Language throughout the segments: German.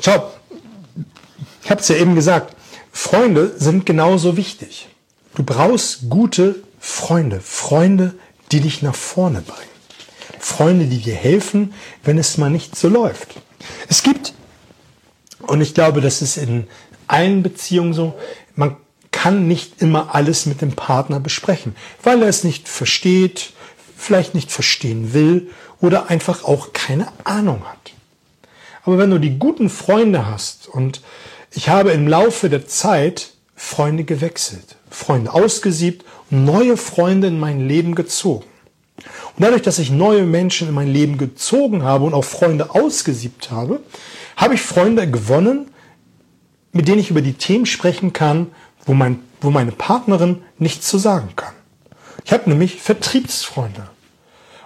schau, ich habe es ja eben gesagt, Freunde sind genauso wichtig. Du brauchst gute Freunde, Freunde, die dich nach vorne bringen. Freunde, die dir helfen, wenn es mal nicht so läuft. Es gibt, und ich glaube, das ist in allen Beziehungen so, man kann nicht immer alles mit dem Partner besprechen, weil er es nicht versteht, vielleicht nicht verstehen will oder einfach auch keine Ahnung hat. Aber wenn du die guten Freunde hast und ich habe im Laufe der Zeit Freunde gewechselt, Freunde ausgesiebt und neue Freunde in mein Leben gezogen. Und dadurch, dass ich neue Menschen in mein Leben gezogen habe und auch Freunde ausgesiebt habe, habe ich Freunde gewonnen, mit denen ich über die Themen sprechen kann, wo, mein, wo meine Partnerin nichts zu sagen kann. Ich habe nämlich Vertriebsfreunde.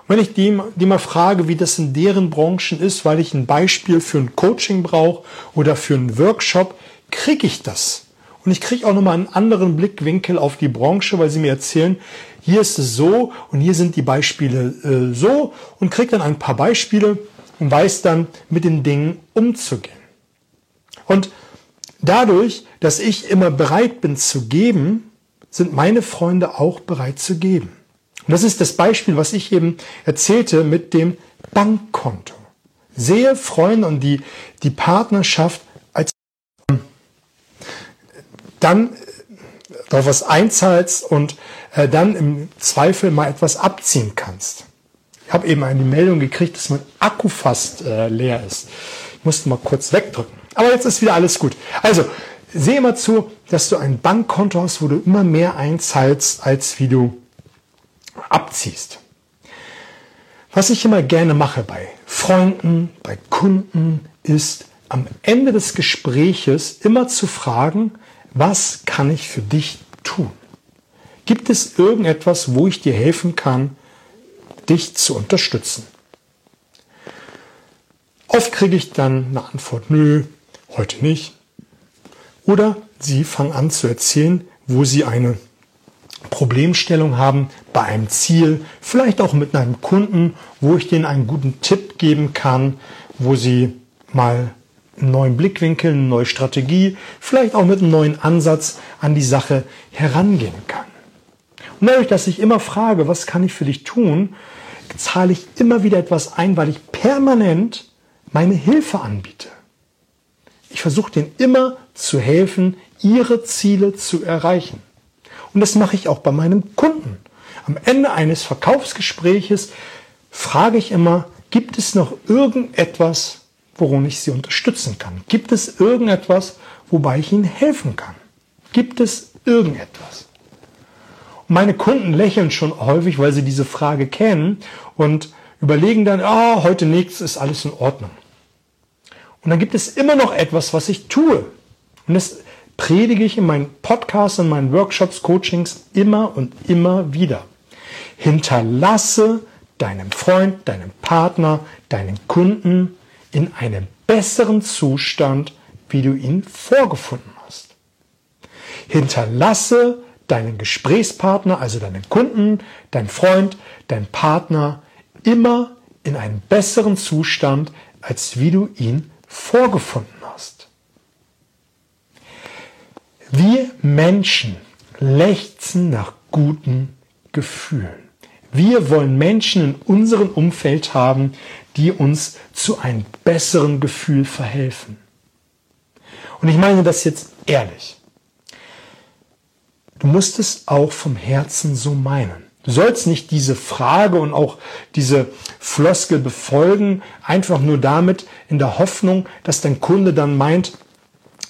Wenn ich die, die mal frage, wie das in deren Branchen ist, weil ich ein Beispiel für ein Coaching brauche oder für einen Workshop, kriege ich das. Und ich kriege auch nochmal einen anderen Blickwinkel auf die Branche, weil sie mir erzählen, hier ist es so und hier sind die Beispiele äh, so und kriege dann ein paar Beispiele und weiß dann mit den Dingen umzugehen. Und dadurch, dass ich immer bereit bin zu geben, sind meine Freunde auch bereit zu geben. Und das ist das Beispiel, was ich eben erzählte mit dem Bankkonto. Sehe Freunde und die, die Partnerschaft als dann darauf was einzahlst und äh, dann im Zweifel mal etwas abziehen kannst. Ich habe eben eine Meldung gekriegt, dass mein Akku fast äh, leer ist. Ich musste mal kurz wegdrücken. Aber jetzt ist wieder alles gut. Also, sehe mal zu, dass du ein Bankkonto hast, wo du immer mehr einzahlst, als wie du abziehst. Was ich immer gerne mache bei Freunden, bei Kunden, ist am Ende des Gespräches immer zu fragen, was kann ich für dich tun? Gibt es irgendetwas, wo ich dir helfen kann, dich zu unterstützen? Oft kriege ich dann eine Antwort, nö, heute nicht. Oder sie fangen an zu erzählen, wo sie eine Problemstellung haben bei einem Ziel, vielleicht auch mit einem Kunden, wo ich denen einen guten Tipp geben kann, wo sie mal einen neuen Blickwinkel, eine neue Strategie, vielleicht auch mit einem neuen Ansatz an die Sache herangehen kann. Und dadurch, dass ich immer frage, was kann ich für dich tun, zahle ich immer wieder etwas ein, weil ich permanent meine Hilfe anbiete. Ich versuche denen immer zu helfen, ihre Ziele zu erreichen. Und das mache ich auch bei meinem Kunden. Am Ende eines Verkaufsgespräches frage ich immer, gibt es noch irgendetwas, worin ich Sie unterstützen kann? Gibt es irgendetwas, wobei ich Ihnen helfen kann? Gibt es irgendetwas? Und meine Kunden lächeln schon häufig, weil sie diese Frage kennen und überlegen dann, ah, oh, heute nichts, ist alles in Ordnung. Und dann gibt es immer noch etwas, was ich tue. Und das predige ich in meinen Podcasts, in meinen Workshops, Coachings immer und immer wieder. Hinterlasse deinem Freund, deinem Partner, deinen Kunden in einem besseren Zustand, wie du ihn vorgefunden hast. Hinterlasse deinen Gesprächspartner, also deinen Kunden, deinen Freund, deinen Partner immer in einem besseren Zustand, als wie du ihn vorgefunden hast. Wir Menschen lechzen nach guten Gefühlen. Wir wollen Menschen in unserem Umfeld haben, die uns zu einem besseren Gefühl verhelfen. Und ich meine das jetzt ehrlich. Du musst es auch vom Herzen so meinen. Du sollst nicht diese Frage und auch diese Floskel befolgen, einfach nur damit in der Hoffnung, dass dein Kunde dann meint,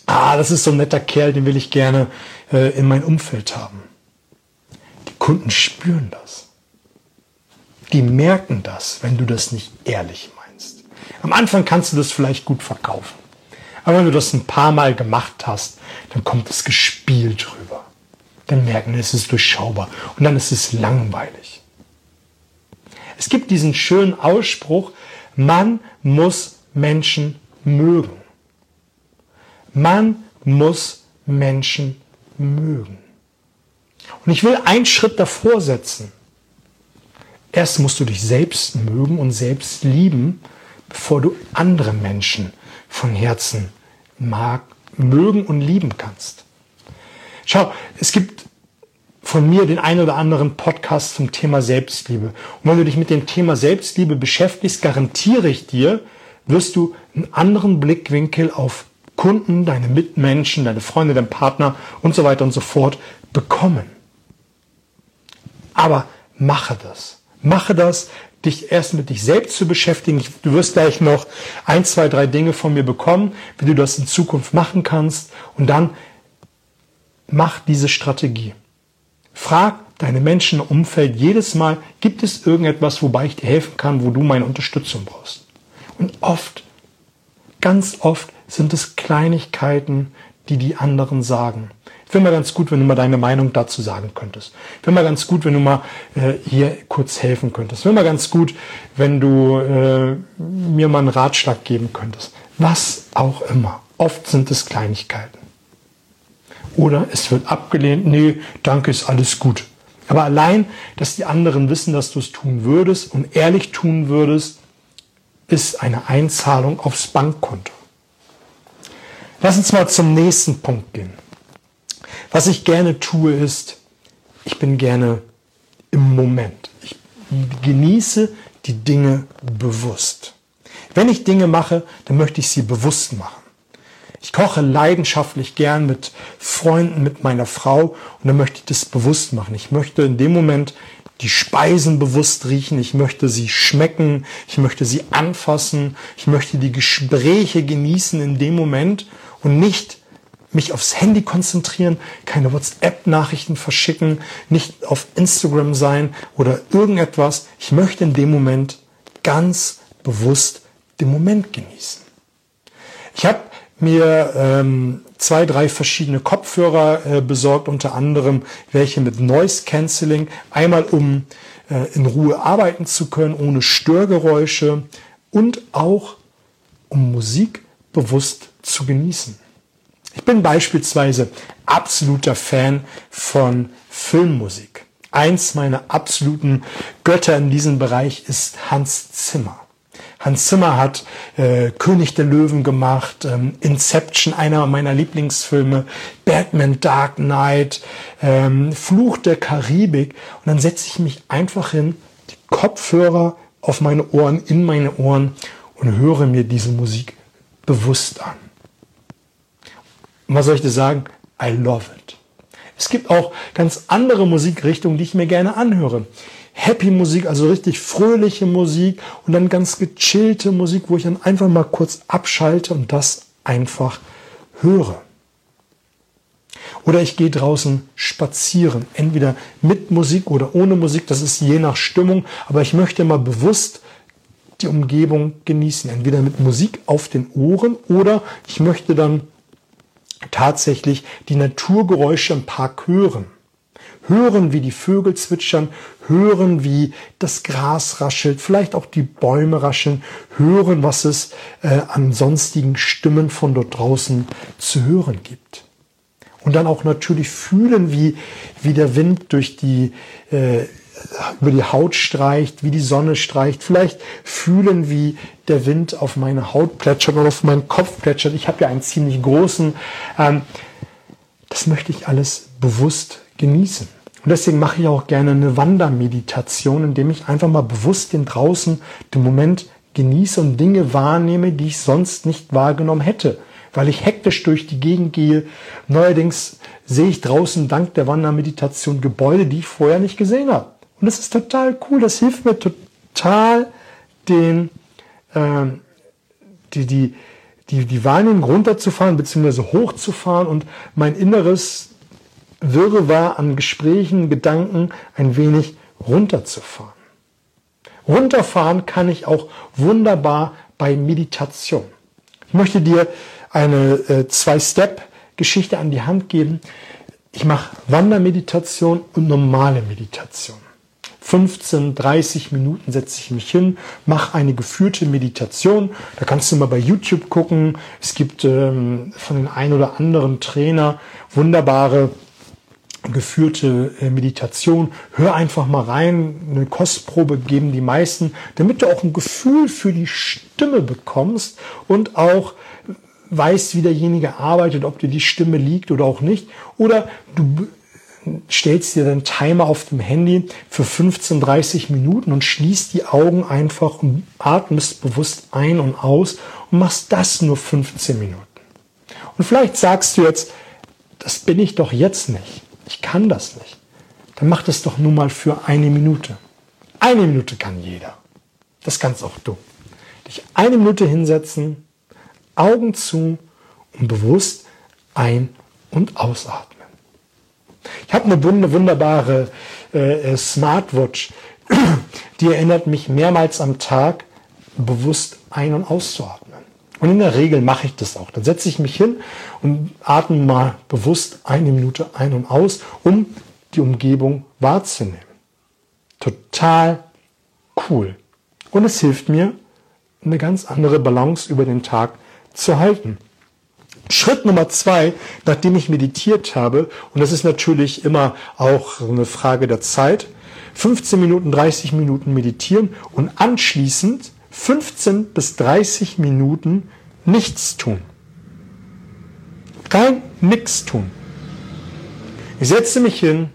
ah, das ist so ein netter Kerl, den will ich gerne äh, in mein Umfeld haben. Die Kunden spüren das. Die merken das, wenn du das nicht ehrlich meinst. Am Anfang kannst du das vielleicht gut verkaufen. Aber wenn du das ein paar Mal gemacht hast, dann kommt es gespielt rüber. Dann merken, es ist durchschaubar und dann ist es langweilig. Es gibt diesen schönen Ausspruch, man muss Menschen mögen. Man muss Menschen mögen. Und ich will einen Schritt davor setzen. Erst musst du dich selbst mögen und selbst lieben, bevor du andere Menschen von Herzen mag, mögen und lieben kannst. Schau, es gibt von mir den einen oder anderen Podcast zum Thema Selbstliebe. Und wenn du dich mit dem Thema Selbstliebe beschäftigst, garantiere ich dir, wirst du einen anderen Blickwinkel auf Kunden, deine Mitmenschen, deine Freunde, deinen Partner und so weiter und so fort bekommen. Aber mache das. Mache das, dich erst mit dich selbst zu beschäftigen. Du wirst gleich noch ein, zwei, drei Dinge von mir bekommen, wie du das in Zukunft machen kannst. Und dann mach diese Strategie. Frag deine Menschen im Umfeld jedes Mal, gibt es irgendetwas, wobei ich dir helfen kann, wo du meine Unterstützung brauchst? Und oft, ganz oft sind es Kleinigkeiten, die die anderen sagen. Ich finde mal ganz gut, wenn du mal deine Meinung dazu sagen könntest. Ich finde mal ganz gut, wenn du mal äh, hier kurz helfen könntest. Ich finde mal ganz gut, wenn du äh, mir mal einen Ratschlag geben könntest. Was auch immer. Oft sind es Kleinigkeiten. Oder es wird abgelehnt, nee, danke, ist alles gut. Aber allein, dass die anderen wissen, dass du es tun würdest und ehrlich tun würdest, ist eine Einzahlung aufs Bankkonto. Lass uns mal zum nächsten Punkt gehen. Was ich gerne tue, ist, ich bin gerne im Moment. Ich genieße die Dinge bewusst. Wenn ich Dinge mache, dann möchte ich sie bewusst machen. Ich koche leidenschaftlich gern mit Freunden, mit meiner Frau und dann möchte ich das bewusst machen. Ich möchte in dem Moment die Speisen bewusst riechen, ich möchte sie schmecken, ich möchte sie anfassen, ich möchte die Gespräche genießen in dem Moment und nicht mich aufs Handy konzentrieren, keine WhatsApp-Nachrichten verschicken, nicht auf Instagram sein oder irgendetwas. Ich möchte in dem Moment ganz bewusst den Moment genießen. Ich habe mir ähm, zwei, drei verschiedene Kopfhörer äh, besorgt, unter anderem welche mit Noise Cancelling. Einmal um äh, in Ruhe arbeiten zu können, ohne Störgeräusche und auch um Musik bewusst zu genießen. Ich bin beispielsweise absoluter Fan von Filmmusik. Eins meiner absoluten Götter in diesem Bereich ist Hans Zimmer. Hans Zimmer hat äh, König der Löwen gemacht, ähm, Inception, einer meiner Lieblingsfilme, Batman Dark Knight, ähm, Fluch der Karibik. Und dann setze ich mich einfach hin, die Kopfhörer auf meine Ohren, in meine Ohren und höre mir diese Musik bewusst an. Und was soll ich dir sagen? I love it. Es gibt auch ganz andere Musikrichtungen, die ich mir gerne anhöre. Happy Musik, also richtig fröhliche Musik und dann ganz gechillte Musik, wo ich dann einfach mal kurz abschalte und das einfach höre. Oder ich gehe draußen spazieren, entweder mit Musik oder ohne Musik, das ist je nach Stimmung, aber ich möchte mal bewusst die Umgebung genießen, entweder mit Musik auf den Ohren oder ich möchte dann tatsächlich die Naturgeräusche im Park hören. Hören, wie die Vögel zwitschern, hören, wie das Gras raschelt, vielleicht auch die Bäume rascheln, hören, was es äh, an sonstigen Stimmen von dort draußen zu hören gibt. Und dann auch natürlich fühlen, wie, wie der Wind durch die äh, über die Haut streicht, wie die Sonne streicht, vielleicht fühlen, wie der Wind auf meine Haut plätschert oder auf meinen Kopf plätschert. Ich habe ja einen ziemlich großen. Ähm, das möchte ich alles bewusst genießen. Und deswegen mache ich auch gerne eine Wandermeditation, indem ich einfach mal bewusst den draußen den Moment genieße und Dinge wahrnehme, die ich sonst nicht wahrgenommen hätte, weil ich hektisch durch die Gegend gehe. Neuerdings sehe ich draußen dank der Wandermeditation Gebäude, die ich vorher nicht gesehen habe. Und das ist total cool. Das hilft mir total, den, äh, die, die, die, die Wahrnehmung runterzufahren bzw. hochzufahren und mein inneres Wirrwarr an Gesprächen, Gedanken ein wenig runterzufahren. Runterfahren kann ich auch wunderbar bei Meditation. Ich möchte dir eine äh, Zwei-Step-Geschichte an die Hand geben. Ich mache Wandermeditation und normale Meditation. 15, 30 Minuten setze ich mich hin, mache eine geführte Meditation. Da kannst du mal bei YouTube gucken. Es gibt ähm, von den ein oder anderen Trainer wunderbare geführte äh, Meditation. Hör einfach mal rein, eine Kostprobe geben die meisten, damit du auch ein Gefühl für die Stimme bekommst und auch weißt, wie derjenige arbeitet, ob dir die Stimme liegt oder auch nicht. Oder du stellst dir den Timer auf dem Handy für 15, 30 Minuten und schließt die Augen einfach und atmest bewusst ein und aus und machst das nur 15 Minuten. Und vielleicht sagst du jetzt, das bin ich doch jetzt nicht. Ich kann das nicht. Dann mach das doch nur mal für eine Minute. Eine Minute kann jeder. Das kannst auch du. Dich eine Minute hinsetzen, Augen zu und bewusst ein- und ausatmen. Ich habe eine wunderbare äh, Smartwatch, die erinnert mich mehrmals am Tag bewusst ein- und auszuatmen. Und in der Regel mache ich das auch. Dann setze ich mich hin und atme mal bewusst eine Minute ein und aus, um die Umgebung wahrzunehmen. Total cool. Und es hilft mir, eine ganz andere Balance über den Tag zu halten. Schritt Nummer zwei, nachdem ich meditiert habe, und das ist natürlich immer auch eine Frage der Zeit, 15 Minuten, 30 Minuten meditieren und anschließend 15 bis 30 Minuten nichts tun. Kein nichts tun. Ich setze mich hin,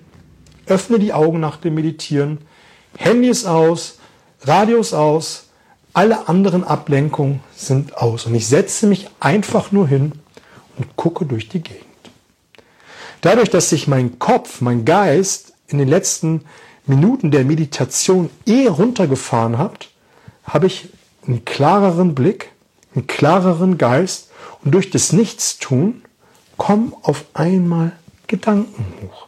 öffne die Augen nach dem Meditieren, Handy ist aus, Radio ist aus, alle anderen Ablenkungen sind aus. Und ich setze mich einfach nur hin und gucke durch die Gegend. Dadurch, dass sich mein Kopf, mein Geist in den letzten Minuten der Meditation eh runtergefahren hat, habe ich einen klareren Blick, einen klareren Geist und durch das Nichtstun kommen auf einmal Gedanken hoch.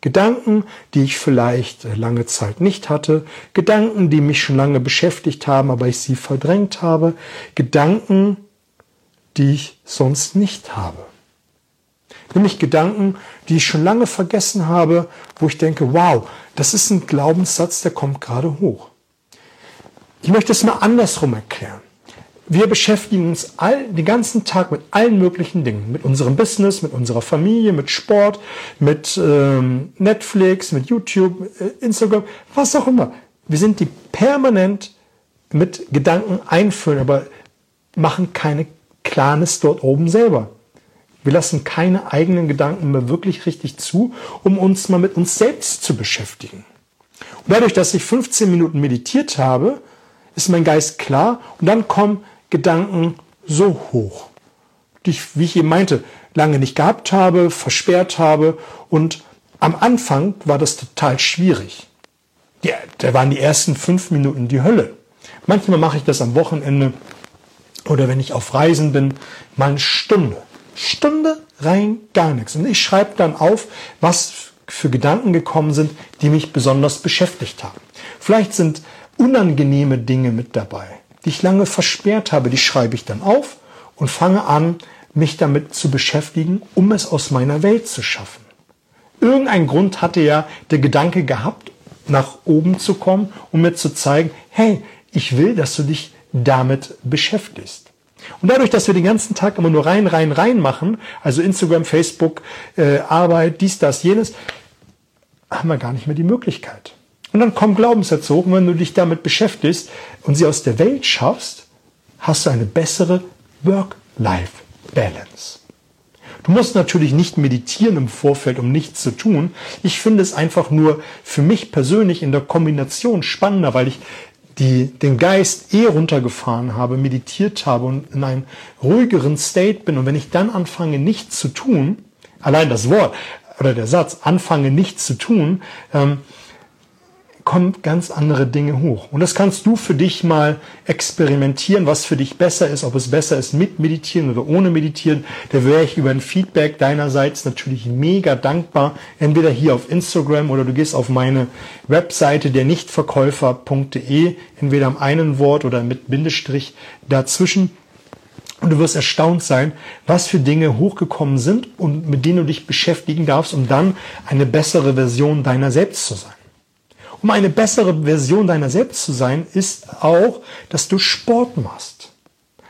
Gedanken, die ich vielleicht lange Zeit nicht hatte, Gedanken, die mich schon lange beschäftigt haben, aber ich sie verdrängt habe, Gedanken, die ich sonst nicht habe. Nämlich Gedanken, die ich schon lange vergessen habe, wo ich denke, wow, das ist ein Glaubenssatz, der kommt gerade hoch. Ich möchte es mal andersrum erklären. Wir beschäftigen uns all, den ganzen Tag mit allen möglichen Dingen. Mit unserem Business, mit unserer Familie, mit Sport, mit ähm, Netflix, mit YouTube, äh, Instagram, was auch immer. Wir sind die permanent mit Gedanken einfüllen, aber machen keine Klares dort oben selber. Wir lassen keine eigenen Gedanken mehr wirklich richtig zu, um uns mal mit uns selbst zu beschäftigen. Und dadurch, dass ich 15 Minuten meditiert habe, ist mein Geist klar und dann kommen Gedanken so hoch, die ich, wie ich eben meinte, lange nicht gehabt habe, versperrt habe und am Anfang war das total schwierig. Ja, da waren die ersten fünf Minuten die Hölle. Manchmal mache ich das am Wochenende oder wenn ich auf Reisen bin, mal eine Stunde. Stunde rein gar nichts. Und ich schreibe dann auf, was für Gedanken gekommen sind, die mich besonders beschäftigt haben. Vielleicht sind unangenehme Dinge mit dabei, die ich lange versperrt habe, die schreibe ich dann auf und fange an, mich damit zu beschäftigen, um es aus meiner Welt zu schaffen. Irgendein Grund hatte ja der Gedanke gehabt, nach oben zu kommen, um mir zu zeigen, hey, ich will, dass du dich damit beschäftigst. Und dadurch, dass wir den ganzen Tag immer nur rein, rein, rein machen, also Instagram, Facebook, äh, Arbeit, dies, das, jenes, haben wir gar nicht mehr die Möglichkeit. Und dann kommen Glaubenssätze hoch und wenn du dich damit beschäftigst und sie aus der Welt schaffst, hast du eine bessere Work-Life-Balance. Du musst natürlich nicht meditieren im Vorfeld, um nichts zu tun. Ich finde es einfach nur für mich persönlich in der Kombination spannender, weil ich die den Geist eh runtergefahren habe, meditiert habe und in einem ruhigeren State bin. Und wenn ich dann anfange, nichts zu tun, allein das Wort oder der Satz, anfange nichts zu tun, ähm, kommen ganz andere Dinge hoch. Und das kannst du für dich mal experimentieren, was für dich besser ist, ob es besser ist mit Meditieren oder ohne Meditieren. Da wäre ich über ein Feedback deinerseits natürlich mega dankbar. Entweder hier auf Instagram oder du gehst auf meine Webseite der Nichtverkäufer.de, entweder am einen Wort oder mit Bindestrich dazwischen. Und du wirst erstaunt sein, was für Dinge hochgekommen sind und mit denen du dich beschäftigen darfst, um dann eine bessere Version deiner selbst zu sein. Um eine bessere Version deiner selbst zu sein, ist auch, dass du Sport machst.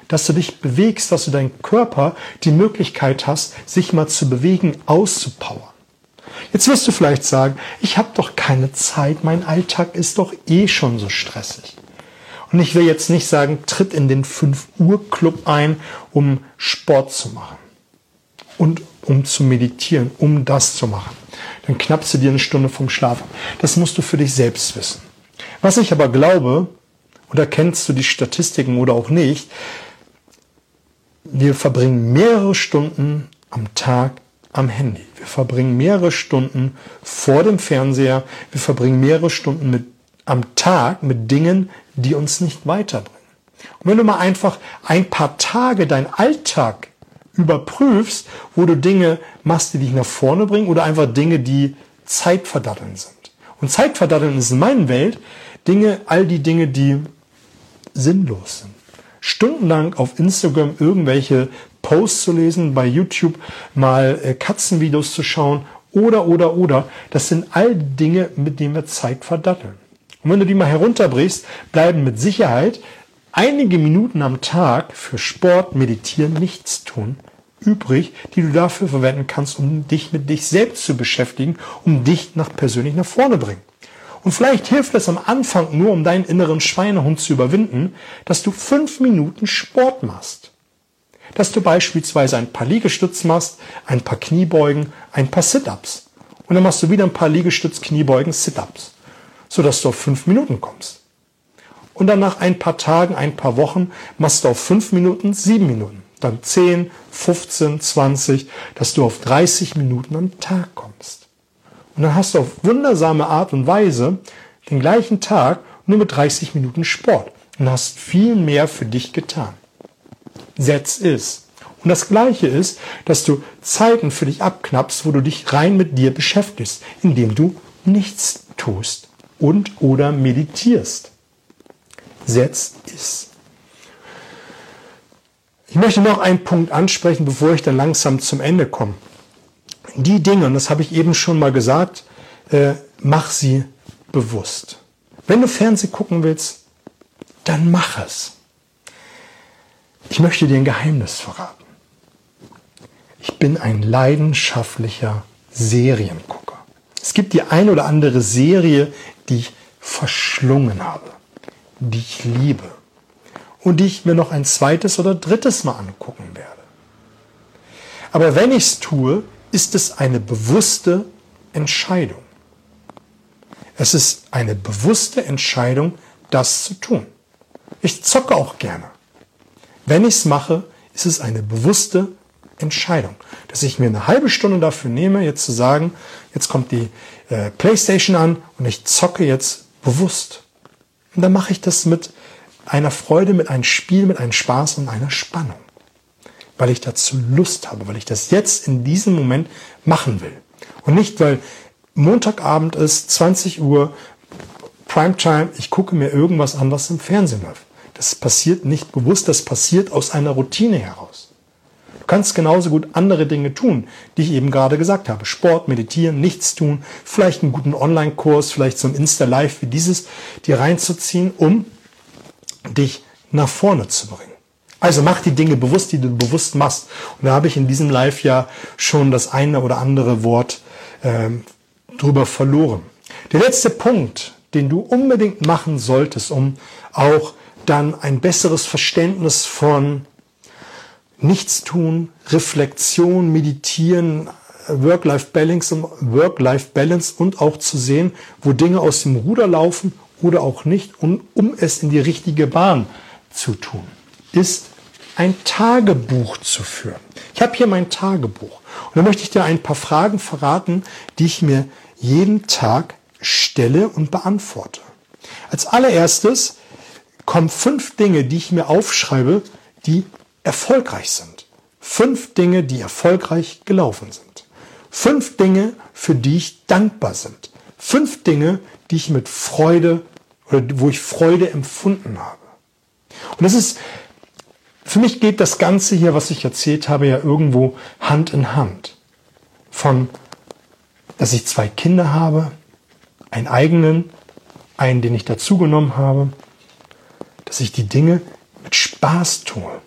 Dass du dich bewegst, dass du deinen Körper die Möglichkeit hast, sich mal zu bewegen, auszupowern. Jetzt wirst du vielleicht sagen, ich habe doch keine Zeit, mein Alltag ist doch eh schon so stressig. Und ich will jetzt nicht sagen, tritt in den 5 Uhr Club ein, um Sport zu machen und um zu meditieren, um das zu machen. Dann knappst du dir eine Stunde vom Schlaf Das musst du für dich selbst wissen. Was ich aber glaube, oder kennst du die Statistiken oder auch nicht, wir verbringen mehrere Stunden am Tag am Handy. Wir verbringen mehrere Stunden vor dem Fernseher. Wir verbringen mehrere Stunden mit, am Tag mit Dingen, die uns nicht weiterbringen. Und wenn du mal einfach ein paar Tage deinen Alltag überprüfst, wo du Dinge machst, die dich nach vorne bringen oder einfach Dinge, die Zeitverdatteln sind. Und Zeitverdatteln ist in meiner Welt Dinge, all die Dinge, die sinnlos sind. Stundenlang auf Instagram irgendwelche Posts zu lesen, bei YouTube mal äh, Katzenvideos zu schauen oder, oder, oder. Das sind all Dinge, mit denen wir Zeit verdatteln. Und wenn du die mal herunterbrichst, bleiben mit Sicherheit einige Minuten am Tag für Sport, Meditieren, nichts tun übrig, die du dafür verwenden kannst, um dich mit dich selbst zu beschäftigen, um dich nach persönlich nach vorne bringen. Und vielleicht hilft es am Anfang nur, um deinen inneren Schweinehund zu überwinden, dass du fünf Minuten Sport machst. Dass du beispielsweise ein paar Liegestütze machst, ein paar Kniebeugen, ein paar Sit-Ups. Und dann machst du wieder ein paar Liegestütz, Kniebeugen, Sit-Ups. Sodass du auf fünf Minuten kommst. Und dann nach ein paar Tagen, ein paar Wochen machst du auf fünf Minuten sieben Minuten. Dann zehn, 15, 20, dass du auf 30 Minuten am Tag kommst. Und dann hast du auf wundersame Art und Weise den gleichen Tag nur mit 30 Minuten Sport und hast viel mehr für dich getan. Setz ist. Und das Gleiche ist, dass du Zeiten für dich abknappst, wo du dich rein mit dir beschäftigst, indem du nichts tust und oder meditierst. Setz ist. Ich möchte noch einen Punkt ansprechen, bevor ich dann langsam zum Ende komme die Dinge, und das habe ich eben schon mal gesagt, äh, mach sie bewusst. Wenn du Fernsehen gucken willst, dann mach es. Ich möchte dir ein Geheimnis verraten. Ich bin ein leidenschaftlicher Seriengucker. Es gibt die ein oder andere Serie, die ich verschlungen habe, die ich liebe und die ich mir noch ein zweites oder drittes Mal angucken werde. Aber wenn ich es tue, ist es eine bewusste Entscheidung. Es ist eine bewusste Entscheidung, das zu tun. Ich zocke auch gerne. Wenn ich es mache, ist es eine bewusste Entscheidung, dass ich mir eine halbe Stunde dafür nehme, jetzt zu sagen, jetzt kommt die äh, PlayStation an und ich zocke jetzt bewusst. Und dann mache ich das mit einer Freude, mit einem Spiel, mit einem Spaß und einer Spannung weil ich dazu Lust habe, weil ich das jetzt in diesem Moment machen will. Und nicht, weil Montagabend ist, 20 Uhr, Primetime, ich gucke mir irgendwas an, was im Fernsehen läuft. Das passiert nicht bewusst, das passiert aus einer Routine heraus. Du kannst genauso gut andere Dinge tun, die ich eben gerade gesagt habe. Sport, meditieren, nichts tun, vielleicht einen guten Online-Kurs, vielleicht so ein Insta-Live wie dieses, dir reinzuziehen, um dich nach vorne zu bringen. Also mach die Dinge bewusst, die du bewusst machst. Und da habe ich in diesem Live ja schon das eine oder andere Wort ähm, drüber verloren. Der letzte Punkt, den du unbedingt machen solltest, um auch dann ein besseres Verständnis von Nichtstun, Reflexion, Meditieren, Work-Life-Balance Work und auch zu sehen, wo Dinge aus dem Ruder laufen oder auch nicht, um, um es in die richtige Bahn zu tun ist ein Tagebuch zu führen. Ich habe hier mein Tagebuch und da möchte ich dir ein paar Fragen verraten, die ich mir jeden Tag stelle und beantworte. Als allererstes kommen fünf Dinge, die ich mir aufschreibe, die erfolgreich sind. Fünf Dinge, die erfolgreich gelaufen sind. Fünf Dinge, für die ich dankbar sind. Fünf Dinge, die ich mit Freude oder wo ich Freude empfunden habe. Und das ist für mich geht das Ganze hier, was ich erzählt habe, ja irgendwo Hand in Hand. Von, dass ich zwei Kinder habe, einen eigenen, einen, den ich dazugenommen habe, dass ich die Dinge mit Spaß tue,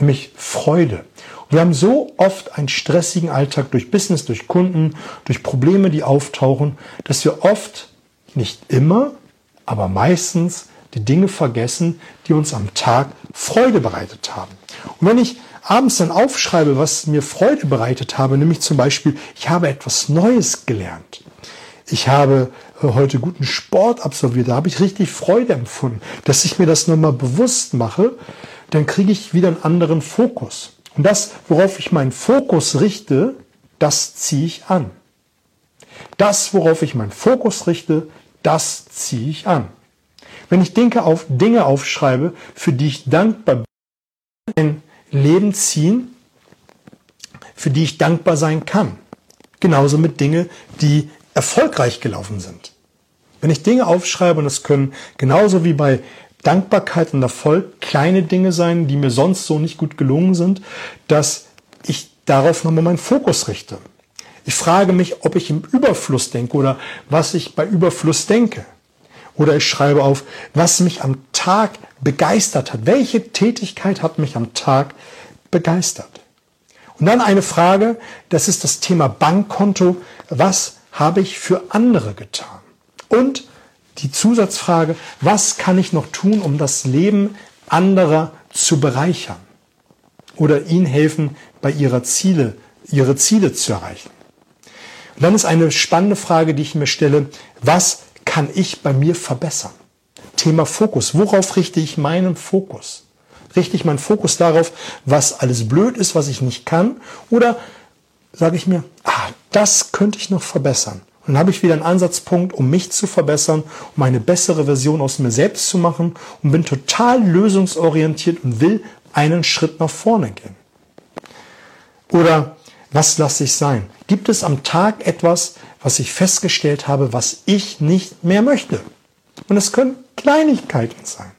nämlich Freude. Wir haben so oft einen stressigen Alltag durch Business, durch Kunden, durch Probleme, die auftauchen, dass wir oft, nicht immer, aber meistens die Dinge vergessen, die uns am Tag Freude bereitet haben. Und wenn ich abends dann aufschreibe, was mir Freude bereitet habe, nämlich zum Beispiel, ich habe etwas Neues gelernt. Ich habe äh, heute guten Sport absolviert, da habe ich richtig Freude empfunden, dass ich mir das nochmal bewusst mache, dann kriege ich wieder einen anderen Fokus. Und das, worauf ich meinen Fokus richte, das ziehe ich an. Das, worauf ich meinen Fokus richte, das ziehe ich an. Wenn ich Dinge, auf, Dinge aufschreibe, für die ich dankbar bin, ein Leben ziehen, für die ich dankbar sein kann. Genauso mit Dingen, die erfolgreich gelaufen sind. Wenn ich Dinge aufschreibe, und das können genauso wie bei Dankbarkeit und Erfolg kleine Dinge sein, die mir sonst so nicht gut gelungen sind, dass ich darauf nochmal meinen Fokus richte. Ich frage mich, ob ich im Überfluss denke oder was ich bei Überfluss denke. Oder ich schreibe auf, was mich am Tag begeistert hat. Welche Tätigkeit hat mich am Tag begeistert? Und dann eine Frage, das ist das Thema Bankkonto. Was habe ich für andere getan? Und die Zusatzfrage, was kann ich noch tun, um das Leben anderer zu bereichern? Oder ihnen helfen, bei ihrer Ziele, ihre Ziele zu erreichen? Und dann ist eine spannende Frage, die ich mir stelle, was kann ich bei mir verbessern? Thema Fokus. Worauf richte ich meinen Fokus? Richte ich meinen Fokus darauf, was alles blöd ist, was ich nicht kann? Oder sage ich mir, ah, das könnte ich noch verbessern? Und dann habe ich wieder einen Ansatzpunkt, um mich zu verbessern, um eine bessere Version aus mir selbst zu machen und bin total lösungsorientiert und will einen Schritt nach vorne gehen. Oder was lasse ich sein? Gibt es am Tag etwas, was ich festgestellt habe, was ich nicht mehr möchte? Und es können Kleinigkeiten sein.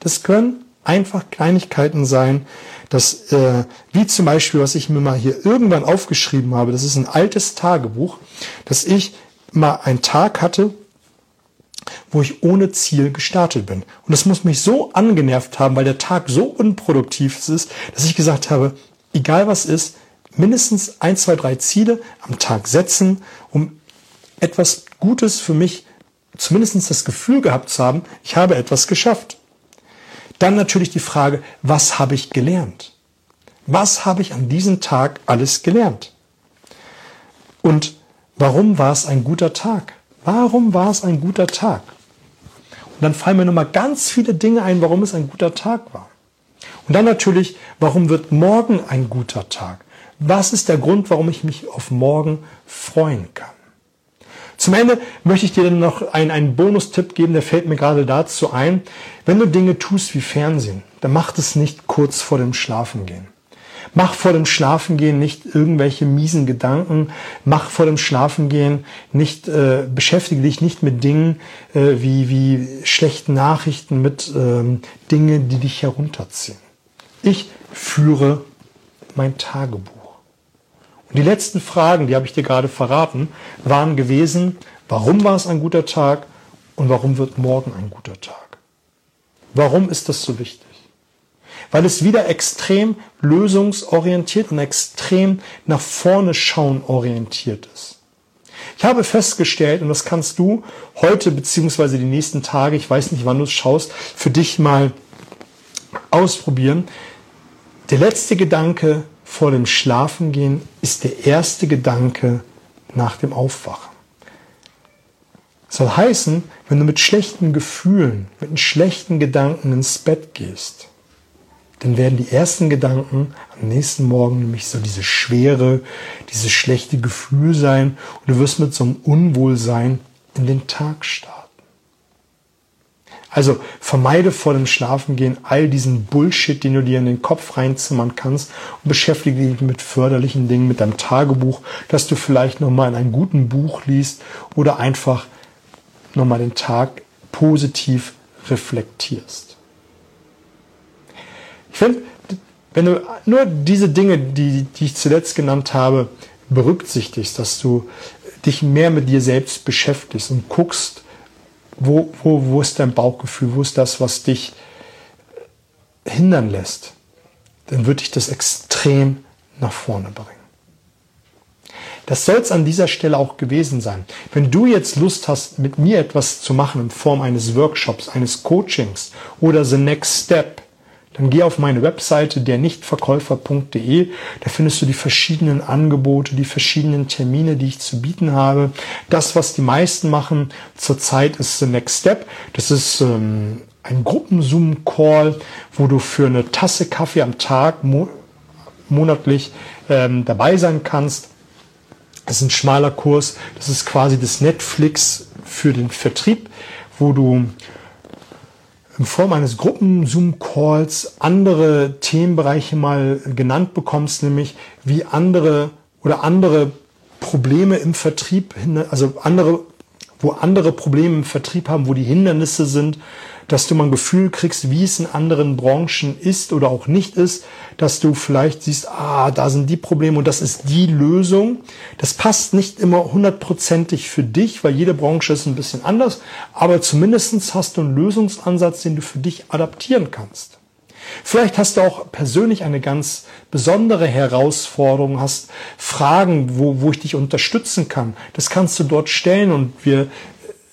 Das können einfach Kleinigkeiten sein, dass, äh, wie zum Beispiel, was ich mir mal hier irgendwann aufgeschrieben habe, das ist ein altes Tagebuch, dass ich mal einen Tag hatte, wo ich ohne Ziel gestartet bin. Und das muss mich so angenervt haben, weil der Tag so unproduktiv ist, dass ich gesagt habe, egal was ist, mindestens ein, zwei, drei Ziele am Tag setzen, um etwas Gutes für mich, zumindest das Gefühl gehabt zu haben, ich habe etwas geschafft. Dann natürlich die Frage, was habe ich gelernt? Was habe ich an diesem Tag alles gelernt? Und warum war es ein guter Tag? Warum war es ein guter Tag? Und dann fallen mir nochmal ganz viele Dinge ein, warum es ein guter Tag war. Und dann natürlich, warum wird morgen ein guter Tag? Was ist der Grund, warum ich mich auf morgen freuen kann? Zum Ende möchte ich dir dann noch einen, einen Bonustipp geben, der fällt mir gerade dazu ein. Wenn du Dinge tust wie Fernsehen, dann mach es nicht kurz vor dem Schlafengehen. Mach vor dem Schlafengehen nicht irgendwelche miesen Gedanken. Mach vor dem Schlafengehen nicht, äh, beschäftige dich nicht mit Dingen äh, wie, wie schlechten Nachrichten, mit ähm, Dingen, die dich herunterziehen. Ich führe mein Tagebuch. Und die letzten Fragen, die habe ich dir gerade verraten, waren gewesen, warum war es ein guter Tag und warum wird morgen ein guter Tag? Warum ist das so wichtig? Weil es wieder extrem lösungsorientiert und extrem nach vorne schauen orientiert ist. Ich habe festgestellt, und das kannst du heute beziehungsweise die nächsten Tage, ich weiß nicht, wann du es schaust, für dich mal ausprobieren. Der letzte Gedanke vor dem Schlafengehen ist der erste Gedanke nach dem Aufwachen. Das soll heißen, wenn du mit schlechten Gefühlen, mit schlechten Gedanken ins Bett gehst, dann werden die ersten Gedanken am nächsten Morgen nämlich so diese schwere, dieses schlechte Gefühl sein und du wirst mit so einem Unwohlsein in den Tag starten. Also vermeide vor dem Schlafengehen all diesen Bullshit, den du dir in den Kopf reinzimmern kannst und beschäftige dich mit förderlichen Dingen, mit deinem Tagebuch, dass du vielleicht nochmal in einem guten Buch liest oder einfach nochmal den Tag positiv reflektierst. Ich finde, wenn du nur diese Dinge, die, die ich zuletzt genannt habe, berücksichtigst, dass du dich mehr mit dir selbst beschäftigst und guckst, wo, wo, wo ist dein Bauchgefühl? Wo ist das, was dich hindern lässt? Dann wird dich das extrem nach vorne bringen. Das soll es an dieser Stelle auch gewesen sein. Wenn du jetzt Lust hast, mit mir etwas zu machen in Form eines Workshops, eines Coachings oder The Next Step, dann geh auf meine Webseite dernichtverkäufer.de. Da findest du die verschiedenen Angebote, die verschiedenen Termine, die ich zu bieten habe. Das, was die meisten machen zurzeit, ist The Next Step. Das ist ähm, ein Gruppenzoom-Call, wo du für eine Tasse Kaffee am Tag mo monatlich ähm, dabei sein kannst. Das ist ein schmaler Kurs. Das ist quasi das Netflix für den Vertrieb, wo du in Form eines Gruppen-Zoom-Calls andere Themenbereiche mal genannt bekommst, nämlich wie andere oder andere Probleme im Vertrieb, also andere, wo andere Probleme im Vertrieb haben, wo die Hindernisse sind, dass du mal ein Gefühl kriegst, wie es in anderen Branchen ist oder auch nicht ist, dass du vielleicht siehst, ah, da sind die Probleme und das ist die Lösung. Das passt nicht immer hundertprozentig für dich, weil jede Branche ist ein bisschen anders, aber zumindestens hast du einen Lösungsansatz, den du für dich adaptieren kannst. Vielleicht hast du auch persönlich eine ganz besondere Herausforderung, hast Fragen, wo, wo ich dich unterstützen kann. Das kannst du dort stellen und wir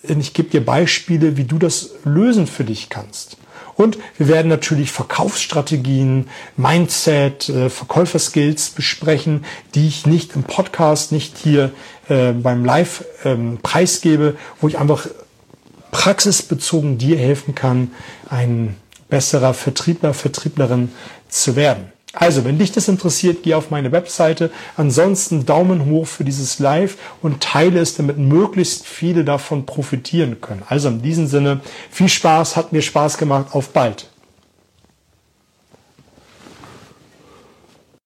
ich gebe dir Beispiele, wie du das lösen für dich kannst. Und wir werden natürlich Verkaufsstrategien, Mindset, äh, Verkäuferskills besprechen, die ich nicht im Podcast, nicht hier äh, beim Live ähm, preisgebe, wo ich einfach praxisbezogen dir helfen kann, ein besserer Vertriebler, Vertrieblerin zu werden. Also, wenn dich das interessiert, geh auf meine Webseite. Ansonsten Daumen hoch für dieses Live und teile es, damit möglichst viele davon profitieren können. Also in diesem Sinne, viel Spaß, hat mir Spaß gemacht. Auf bald.